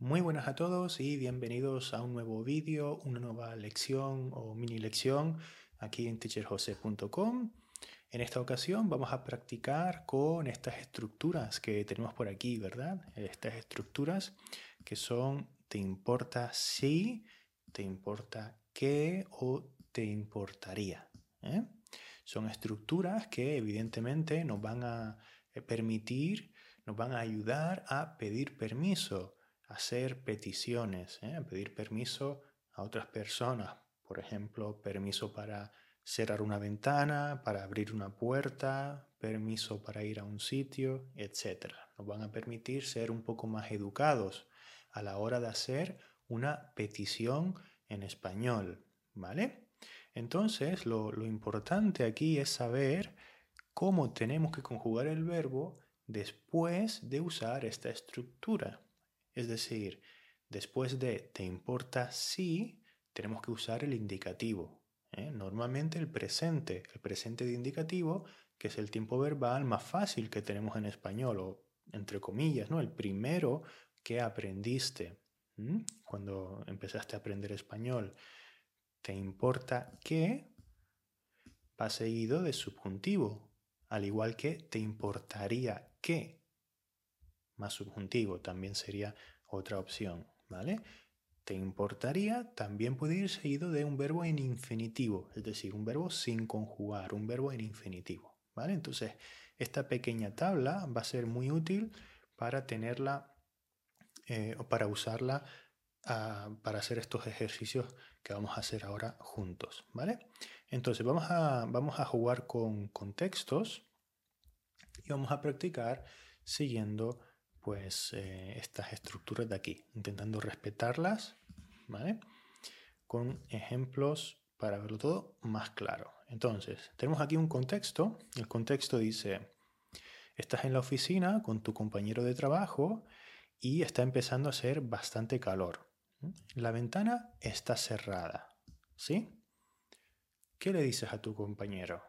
Muy buenas a todos y bienvenidos a un nuevo vídeo, una nueva lección o mini lección aquí en teacherjose.com. En esta ocasión vamos a practicar con estas estructuras que tenemos por aquí, ¿verdad? Estas estructuras que son te importa si, te importa qué o te importaría. ¿eh? Son estructuras que evidentemente nos van a eh, permitir, nos van a ayudar a pedir permiso hacer peticiones, ¿eh? pedir permiso a otras personas, por ejemplo, permiso para cerrar una ventana, para abrir una puerta, permiso para ir a un sitio, etc. Nos van a permitir ser un poco más educados a la hora de hacer una petición en español, ¿vale? Entonces, lo, lo importante aquí es saber cómo tenemos que conjugar el verbo después de usar esta estructura. Es decir, después de te importa si, tenemos que usar el indicativo. ¿eh? Normalmente el presente, el presente de indicativo, que es el tiempo verbal más fácil que tenemos en español, o entre comillas, ¿no? El primero que aprendiste cuando empezaste a aprender español. Te importa que va seguido de subjuntivo, al igual que te importaría que más subjuntivo también sería otra opción, ¿vale? Te importaría también puede ir seguido de un verbo en infinitivo, es decir, un verbo sin conjugar, un verbo en infinitivo, ¿vale? Entonces, esta pequeña tabla va a ser muy útil para tenerla eh, o para usarla ah, para hacer estos ejercicios que vamos a hacer ahora juntos, ¿vale? Entonces, vamos a, vamos a jugar con contextos y vamos a practicar siguiendo pues eh, estas estructuras de aquí, intentando respetarlas, ¿vale? Con ejemplos para verlo todo más claro. Entonces, tenemos aquí un contexto. El contexto dice, estás en la oficina con tu compañero de trabajo y está empezando a hacer bastante calor. La ventana está cerrada, ¿sí? ¿Qué le dices a tu compañero?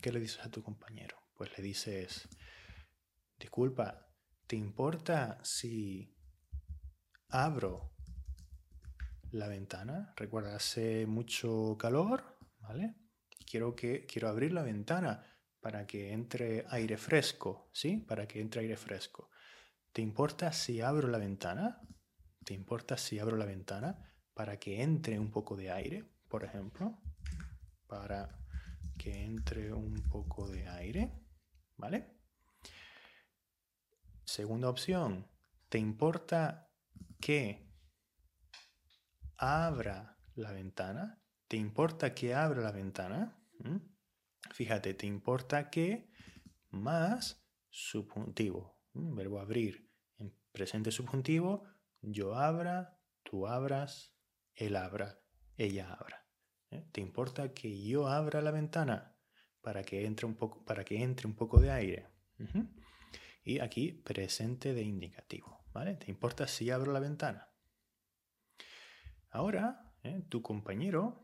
¿Qué le dices a tu compañero? Pues le dices, disculpa, ¿Te importa si abro la ventana? Recuerda, hace mucho calor, ¿vale? Quiero, que, quiero abrir la ventana para que entre aire fresco, ¿sí? Para que entre aire fresco. ¿Te importa si abro la ventana? ¿Te importa si abro la ventana para que entre un poco de aire, por ejemplo? Para que entre un poco de aire, ¿vale? Segunda opción, ¿te importa que abra la ventana? ¿Te importa que abra la ventana? ¿Mm? Fíjate, ¿te importa que más subjuntivo? ¿Mm? Verbo abrir. En presente subjuntivo, yo abra, tú abras, él abra, ella abra. ¿Eh? ¿Te importa que yo abra la ventana para que entre un poco, para que entre un poco de aire? Y aquí presente de indicativo. ¿Vale? ¿Te importa si abro la ventana? Ahora, ¿eh? tu compañero...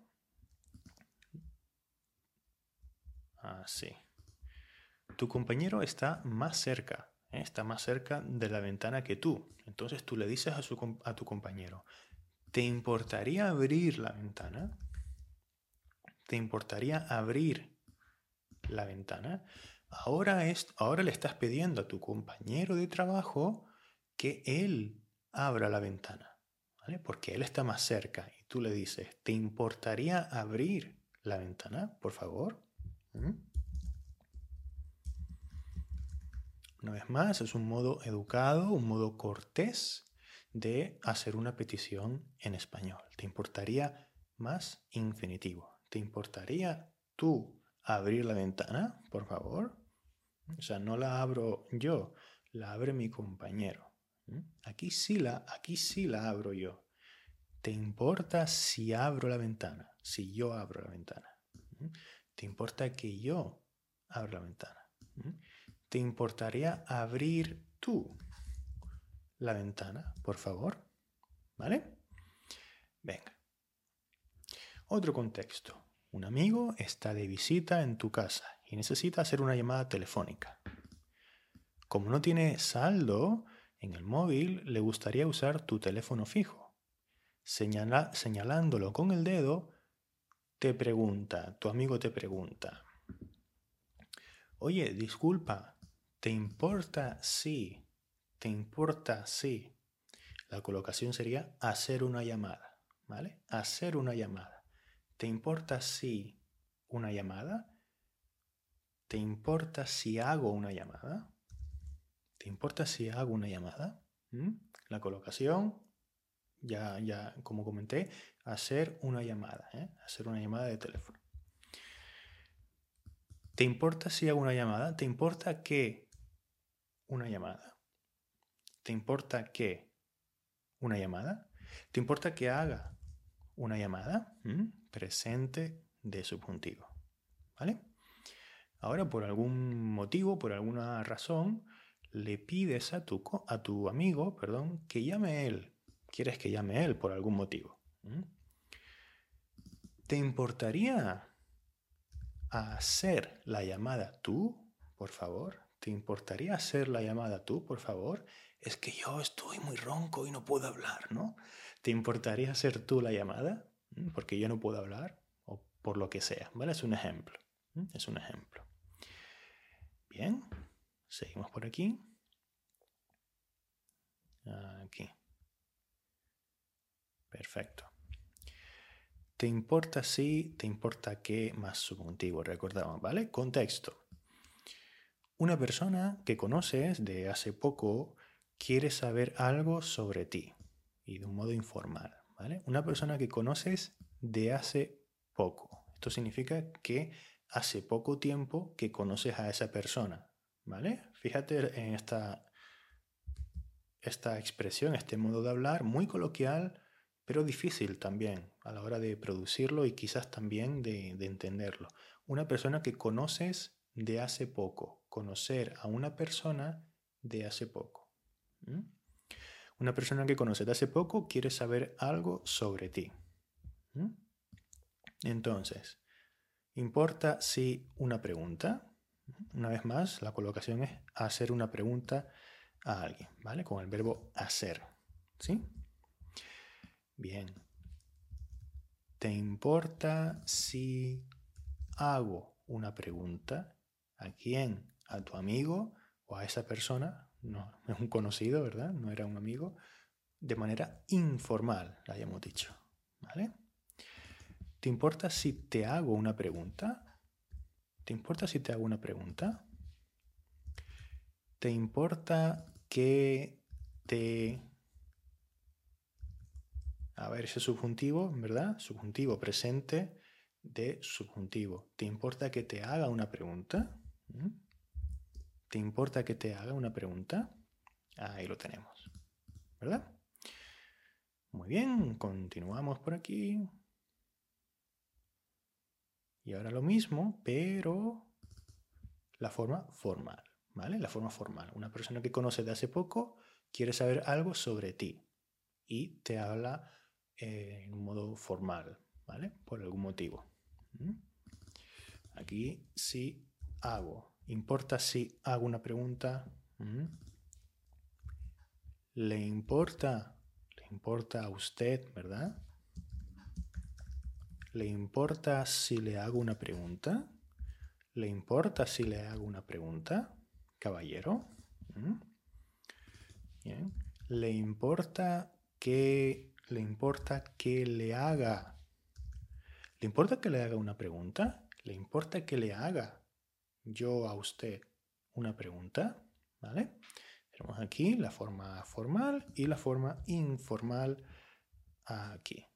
Así. Tu compañero está más cerca. ¿eh? Está más cerca de la ventana que tú. Entonces tú le dices a, su, a tu compañero, ¿te importaría abrir la ventana? ¿Te importaría abrir la ventana? Ahora, es, ahora le estás pidiendo a tu compañero de trabajo que él abra la ventana, ¿vale? Porque él está más cerca y tú le dices, ¿te importaría abrir la ventana, por favor? ¿Mm? Una vez más, es un modo educado, un modo cortés de hacer una petición en español. ¿Te importaría más infinitivo? ¿Te importaría tú abrir la ventana, por favor? O sea, no la abro yo, la abre mi compañero. Aquí sí la, aquí sí la abro yo. ¿Te importa si abro la ventana? Si yo abro la ventana. ¿Te importa que yo abra la ventana? ¿Te importaría abrir tú la ventana, por favor? ¿Vale? Venga. Otro contexto. Un amigo está de visita en tu casa y necesita hacer una llamada telefónica. Como no tiene saldo En el móvil le gustaría usar tu teléfono fijo. señalándolo con el dedo, te pregunta, tu amigo te pregunta, oye, disculpa, ¿te importa si? ¿Te importa si? La colocación sería hacer una llamada, ¿vale? Hacer una llamada. ¿Te importa si una llamada? ¿Te importa si hago una llamada? ¿Te importa si hago una llamada? ¿Mm? La colocación, ya, ya como comenté, hacer una llamada, ¿eh? hacer una llamada de teléfono. ¿Te importa si hago una llamada? ¿Te importa que una llamada? ¿Te importa que una llamada? ¿Te importa que haga una llamada? ¿Mm? Presente de subjuntivo. ¿Vale? Ahora, por algún motivo, por alguna razón, le pides a tu, amigo perdón, que llame él. Quieres que llame él por algún motivo. ¿Te importaría hacer la llamada tú, por favor? ¿Te importaría hacer la llamada tú, por favor? Es que yo estoy muy ronco y no puedo hablar, ¿no? ¿Te importaría hacer tú la llamada? Porque yo no puedo hablar o por lo que sea, ¿vale? Es un ejemplo. Es un ejemplo. Bien, seguimos por aquí. Aquí. Perfecto. ¿Te importa si, te importa qué más subjuntivo? Recordamos, ¿vale? Contexto. Una persona que conoces de hace poco quiere saber algo sobre ti y de un modo informal, ¿vale? Una persona que conoces de hace poco. Esto significa que hace poco tiempo que conoces a esa persona, ¿vale? Fíjate en esta, esta expresión, este modo de hablar, muy coloquial, pero difícil también a la hora de producirlo y quizás también de, entenderlo. Una persona que conoces de hace poco, conocer a una persona de hace poco. Una persona que conoces de hace poco quiere saber algo sobre ti. Entonces, Importa si una pregunta. Una vez más, la colocación es hacer una pregunta a alguien, ¿vale? Con el verbo hacer. ¿Sí? Bien. ¿Te importa si hago una pregunta? ¿A quién? ¿A tu amigo o a esa persona? No, es un conocido, ¿verdad? No era un amigo. De manera informal, la hayamos dicho. ¿Vale? ¿Te importa si te hago una pregunta? ¿Te importa si te hago una pregunta? ¿Te importa que te... A ver, ese subjuntivo, ¿verdad? Subjuntivo presente de subjuntivo. ¿Te importa que te haga una pregunta? ¿Mm? ¿Te importa que te haga una pregunta? Ahí lo tenemos, ¿verdad? Muy bien, continuamos por aquí. Y ahora lo mismo, pero la forma formal, ¿vale? La forma formal. Una persona que conoce de hace poco quiere saber algo sobre ti y te habla eh, en un modo formal, ¿vale? Por algún motivo. ¿Mm? Aquí sí hago. ¿Importa si hago una pregunta? ¿Mm? ¿Le importa? ¿Le importa a usted, verdad? ¿Le importa si le hago una pregunta? ¿Le importa si le hago una pregunta, caballero? ¿Mm? ¿Le importa que le importa que le haga? ¿Le importa que le haga una pregunta? ¿Le importa que le haga yo a usted una pregunta? ¿Vale? Tenemos aquí la forma formal y la forma informal aquí.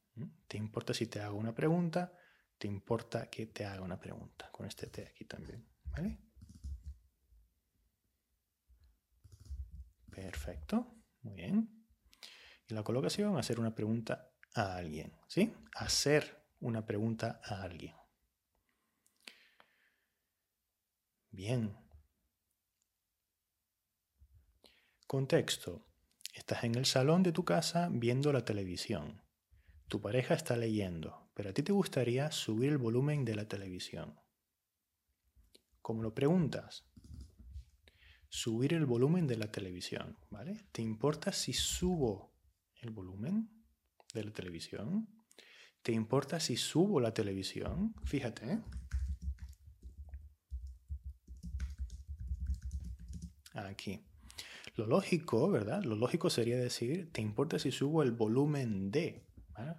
¿Te importa si te hago una pregunta? ¿Te importa que te haga una pregunta? Con este T aquí también. ¿Vale? Perfecto. Muy bien. Y la colocación, hacer una pregunta a alguien. ¿Sí? Hacer una pregunta a alguien. Bien. Contexto. Estás en el salón de tu casa viendo la televisión. Tu pareja está leyendo, pero a ti te gustaría subir el volumen de la televisión. ¿Cómo lo preguntas? subir el volumen de la televisión, ¿vale? ¿Te importa si subo el volumen de la televisión? ¿Te importa si subo la televisión? Fíjate, ¿eh? Aquí. Lo lógico, ¿verdad? Lo lógico sería decir, ¿te importa si subo el volumen de?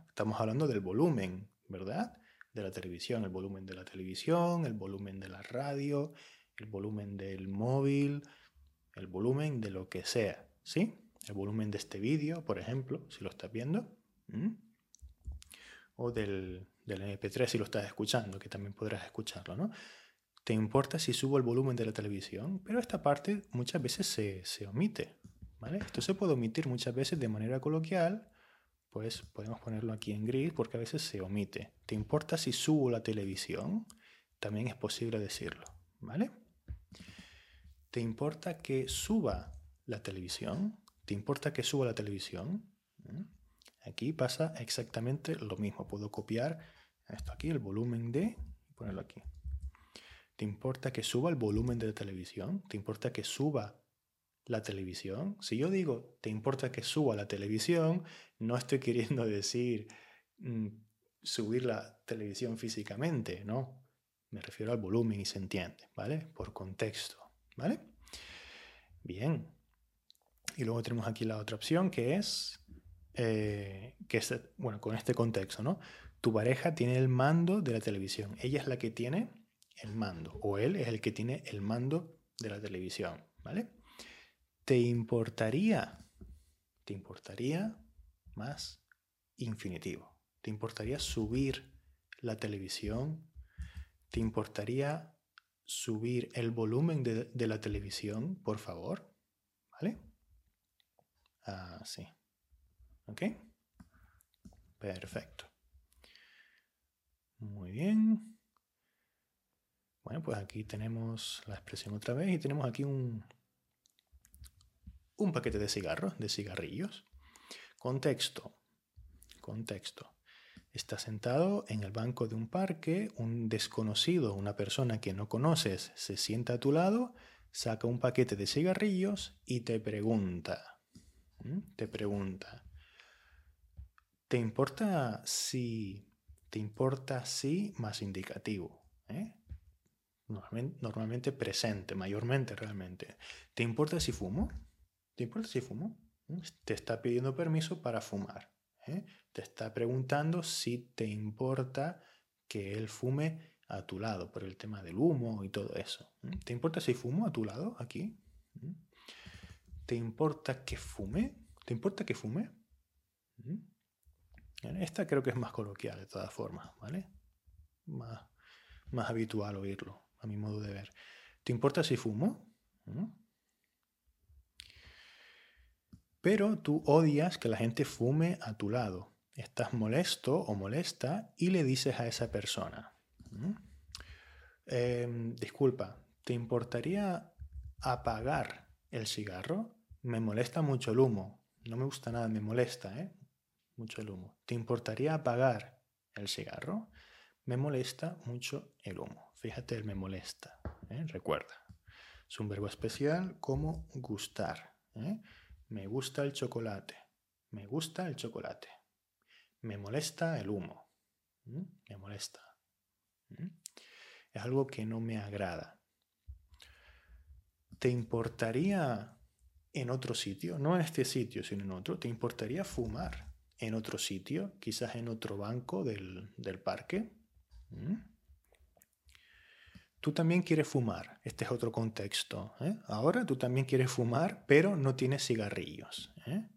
Estamos hablando del volumen, ¿verdad? De la televisión, el volumen de la televisión, el volumen de la radio, el volumen del móvil, el volumen de lo que sea, ¿sí? El volumen de este vídeo, por ejemplo, si lo estás viendo. O del, del MP3 si lo estás escuchando, que también podrás escucharlo, ¿no? ¿Te importa si subo el volumen de la televisión? Pero esta parte muchas veces se, omite. ¿vale? Esto se puede omitir muchas veces de manera coloquial, pues podemos ponerlo aquí en gris porque a veces se omite. ¿Te importa si subo la televisión? También es posible decirlo. ¿Vale? ¿Te importa que suba la televisión? ¿Te importa que suba la televisión? ¿Mm? Aquí pasa exactamente lo mismo. Puedo copiar esto aquí, el volumen de, y ponerlo aquí. ¿Te importa que suba el volumen de la televisión? ¿Te importa que suba la televisión? Si yo digo, ¿te importa que suba la televisión? No estoy queriendo decir mm, subir la televisión físicamente, ¿no? Me refiero al volumen y se entiende, ¿vale? Por contexto, ¿vale? Bien. Y luego tenemos aquí la otra opción que es, eh, que es, bueno, con este contexto, ¿no? Tu pareja tiene el mando de la televisión. Ella es la que tiene el mando o él es el que tiene el mando de la televisión, ¿vale? ¿Te importaría, te importaría más infinitivo? ¿Te importaría subir la televisión? ¿Te importaría subir el volumen de, de la televisión, por favor? ¿Vale? Así. ¿Ok? Perfecto. Muy bien. Bueno, pues aquí tenemos la expresión otra vez y tenemos aquí un, un paquete de cigarros, de cigarrillos. Contexto. Contexto. Está sentado en el banco de un parque, un desconocido, una persona que no conoces, se sienta a tu lado, saca un paquete de cigarrillos y te pregunta. Te pregunta. ¿Te importa si... ¿Te importa si más indicativo? ¿eh? Normalmente, presente, mayormente realmente. ¿Te importa si fumo? ¿Te importa si fumo? ¿Mm? Te está pidiendo permiso para fumar. ¿eh? Te está preguntando si te importa que él fume a tu lado por el tema del humo y todo eso. ¿Mm? ¿Te importa si fumo a tu lado aquí? ¿Mm? ¿Te importa que fume? ¿Te importa que fume? Esta creo que es más coloquial de todas formas, ¿vale? Más, más habitual oírlo a mi modo de ver. ¿Te importa si fumo? Pero tú odias que la gente fume a tu lado. Estás molesto o molesta y le dices a esa persona. Em, disculpa, ¿te importaría apagar el cigarro? Me molesta mucho el humo. No me gusta nada, me molesta, ¿eh? Mucho el humo. ¿Te importaría apagar el cigarro? Me molesta mucho el humo. Fíjate el me molesta. ¿eh? Recuerda. Es un verbo especial como gustar. ¿eh? Me gusta el chocolate. Me gusta el chocolate. Me molesta el humo. Me molesta. Es algo que no me agrada. ¿Te importaría en otro sitio? No en este sitio, sino en otro. ¿Te importaría fumar en otro sitio? Quizás en otro banco del, parque. Tú también quieres fumar. Este es otro contexto. ¿eh? Ahora tú también quieres fumar, pero no tienes cigarrillos. ¿eh?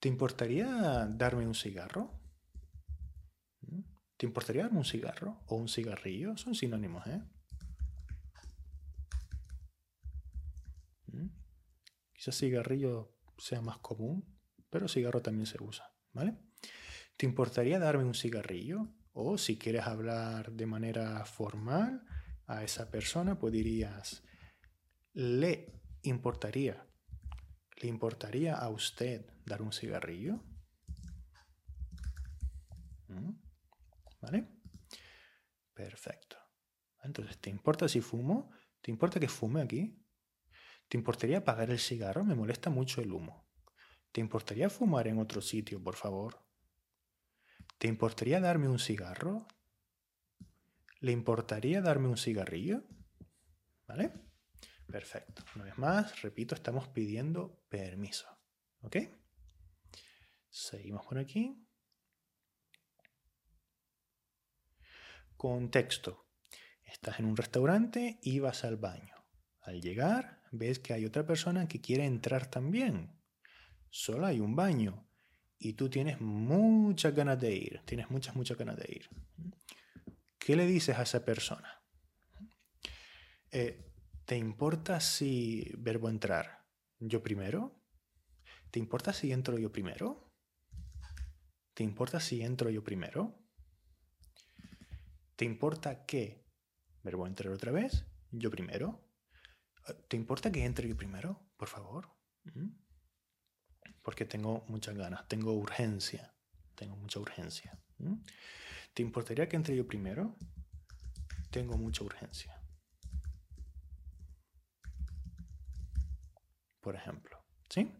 ¿Te importaría darme un cigarro? ¿Mm? ¿Te importaría darme un cigarro o un cigarrillo? Son sinónimos, ¿eh? ¿Mm? Quizás cigarrillo sea más común, pero cigarro también se usa, ¿vale? ¿Te importaría darme un cigarrillo? O si quieres hablar de manera formal, a esa persona, pues dirías, ¿le importaría? ¿Le importaría a usted dar un cigarrillo? ¿Mm? ¿Vale? Perfecto. Entonces, ¿te importa si fumo? ¿Te importa que fume aquí? ¿Te importaría apagar el cigarro? Me molesta mucho el humo. ¿Te importaría fumar en otro sitio, por favor? ¿Te importaría darme un cigarro? ¿Le importaría darme un cigarrillo? ¿Vale? Perfecto. Una vez más, repito, estamos pidiendo permiso. ¿Ok? Seguimos por aquí. Contexto. Estás en un restaurante y vas al baño. Al llegar, ves que hay otra persona que quiere entrar también. Solo hay un baño y tú tienes muchas ganas de ir. Tienes muchas, muchas ganas de ir. ¿Qué le dices a esa persona? Eh, ¿Te importa si verbo entrar yo primero? ¿Te importa si entro yo primero? ¿Te importa si entro yo primero? ¿Te importa que verbo entrar otra vez? Yo primero. ¿Te importa que entre yo primero? Por favor. Porque tengo muchas ganas, tengo urgencia. Tengo mucha urgencia. ¿Te importaría que entre yo primero? Tengo mucha urgencia. Por ejemplo. ¿Sí?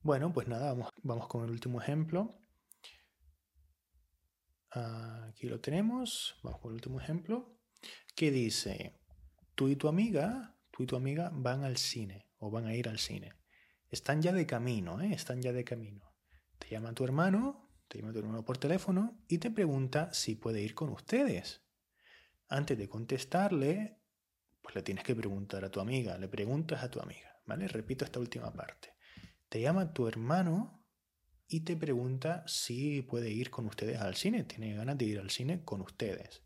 Bueno, pues nada, vamos, vamos con el último ejemplo. Aquí lo tenemos. Vamos con el último ejemplo. Que dice, tú y tu amiga, tú y tu amiga van al cine o van a ir al cine. Están ya de camino, ¿eh? Están ya de camino. Te llama tu hermano, te llama tu hermano por teléfono y te pregunta si puede ir con ustedes. Antes de contestarle, pues le tienes que preguntar a tu amiga, le preguntas a tu amiga, ¿vale? Repito esta última parte. Te llama tu hermano y te pregunta si puede ir con ustedes al cine, tiene ganas de ir al cine con ustedes.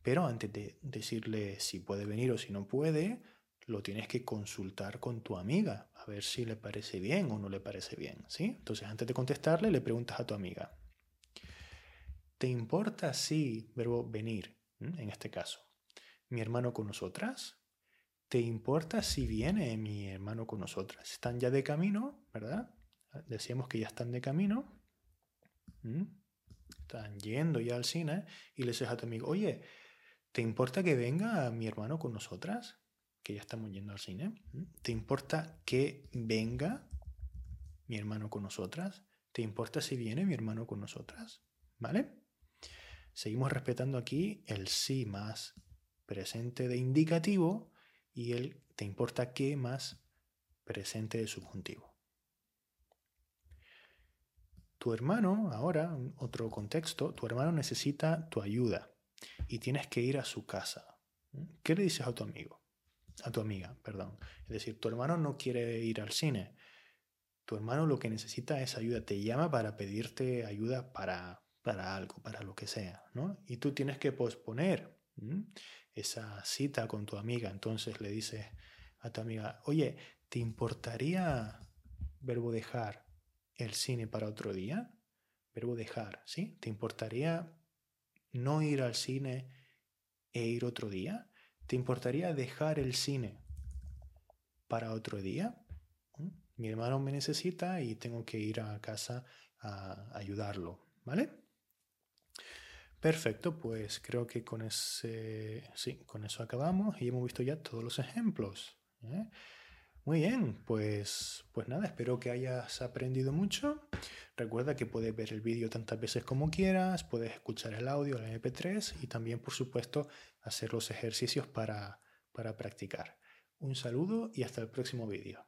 Pero antes de decirle si puede venir o si no puede, lo tienes que consultar con tu amiga, a ver si le parece bien o no le parece bien, ¿sí? Entonces, antes de contestarle, le preguntas a tu amiga, ¿te importa si, verbo venir, en este caso, mi hermano con nosotras? ¿Te importa si viene mi hermano con nosotras? Están ya de camino, ¿verdad? Decíamos que ya están de camino. Están yendo ya al cine y le dices a tu amigo, oye, ¿te importa que venga mi hermano con nosotras? Que ya estamos yendo al cine. ¿Te importa que venga mi hermano con nosotras? ¿Te importa si viene mi hermano con nosotras? ¿Vale? Seguimos respetando aquí el sí más presente de indicativo y el te importa qué más presente de subjuntivo. Tu hermano, ahora, otro contexto, tu hermano necesita tu ayuda y tienes que ir a su casa. ¿Qué le dices a tu amigo? A tu amiga, perdón. Es decir, tu hermano no quiere ir al cine. Tu hermano lo que necesita es ayuda. Te llama para pedirte ayuda para, para algo, para lo que sea, ¿no? Y tú tienes que posponer esa cita con tu amiga. Entonces le dices a tu amiga, oye, ¿te importaría, verbo dejar, el cine para otro día? Verbo dejar, ¿sí? ¿Te importaría no ir al cine e ir otro día? ¿Te importaría dejar el cine para otro día? Mi hermano me necesita y tengo que ir a casa a ayudarlo, ¿vale? Perfecto, pues creo que con ese, sí, con eso acabamos y hemos visto ya todos los ejemplos. ¿eh? Muy bien, pues, pues nada, espero que hayas aprendido mucho. Recuerda que puedes ver el vídeo tantas veces como quieras, puedes escuchar el audio, el MP3 y también, por supuesto, hacer los ejercicios para, para practicar. Un saludo y hasta el próximo vídeo.